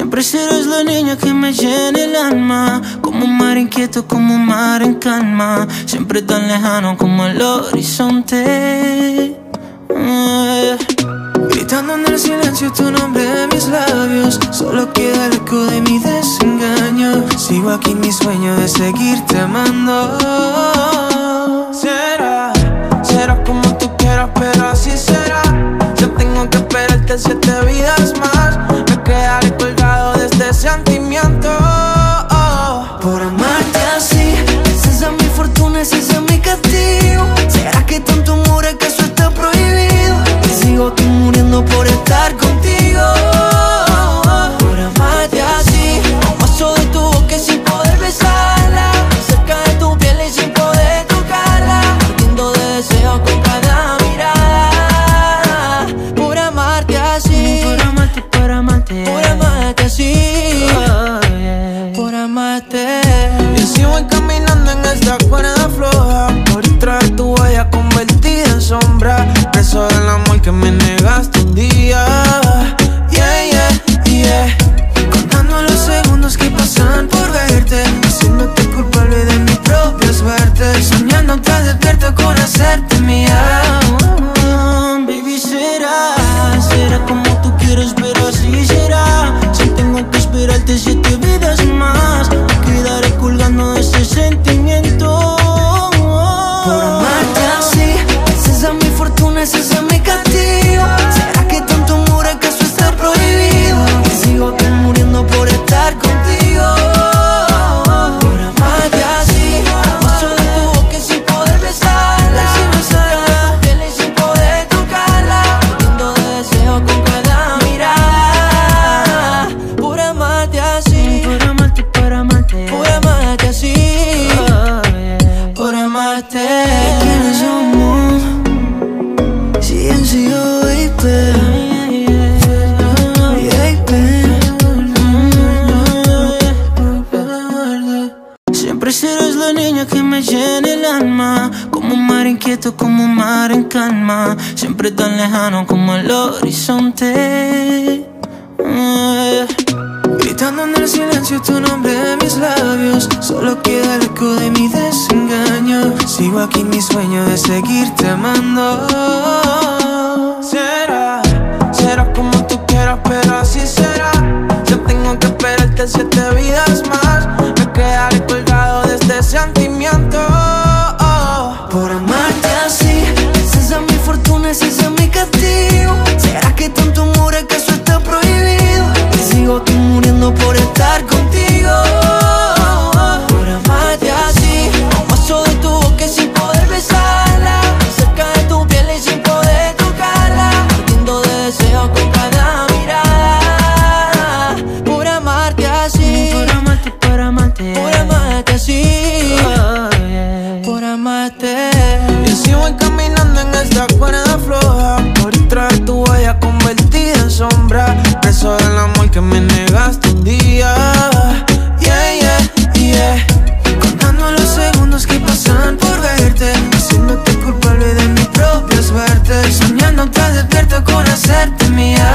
Siempre serás la niña que me llena el alma Como un mar inquieto, como un mar en calma. Siempre tan lejano como el horizonte. Eh. Gritando en el silencio tu nombre en mis labios Solo queda el eco de mi desengaño. Sigo aquí en mi sueño de seguirte amando. Será, será como tú quieras pero así será. Yo tengo que esperarte sombra Preso del amor que me negaste un día. Yeah, yeah, yeah. Contando los segundos que pasan por verte Haciéndote culpable de mi propia suerte Soñando tan despierto con hacerte mía. Baby, será, será como tú quieres, pero así será. Si tengo que esperarte siete Siempre serás la niña que me llena el alma Como un mar inquieto, como un mar en calma Siempre tan lejano como el horizonte. Eh. Gritando en el silencio tu nombre en mis labios Solo queda el eco de mi desengaño. Sigo aquí en mi sueño de seguirte amando Preso del amor que me negaste un día. Yeah, yeah, yeah. Contando los segundos que pasan por verte. Haciéndote culpable de mi propia suerte. Soñando tan despierto con hacerte mía.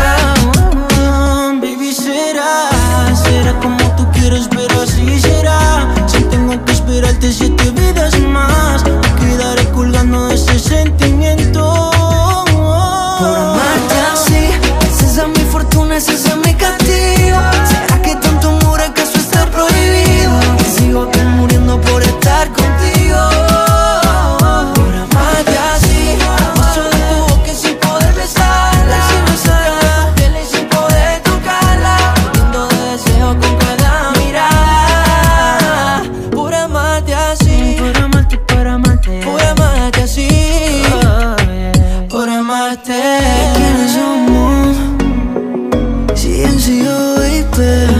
Baby, será, será como tú quieres, pero así times you wait there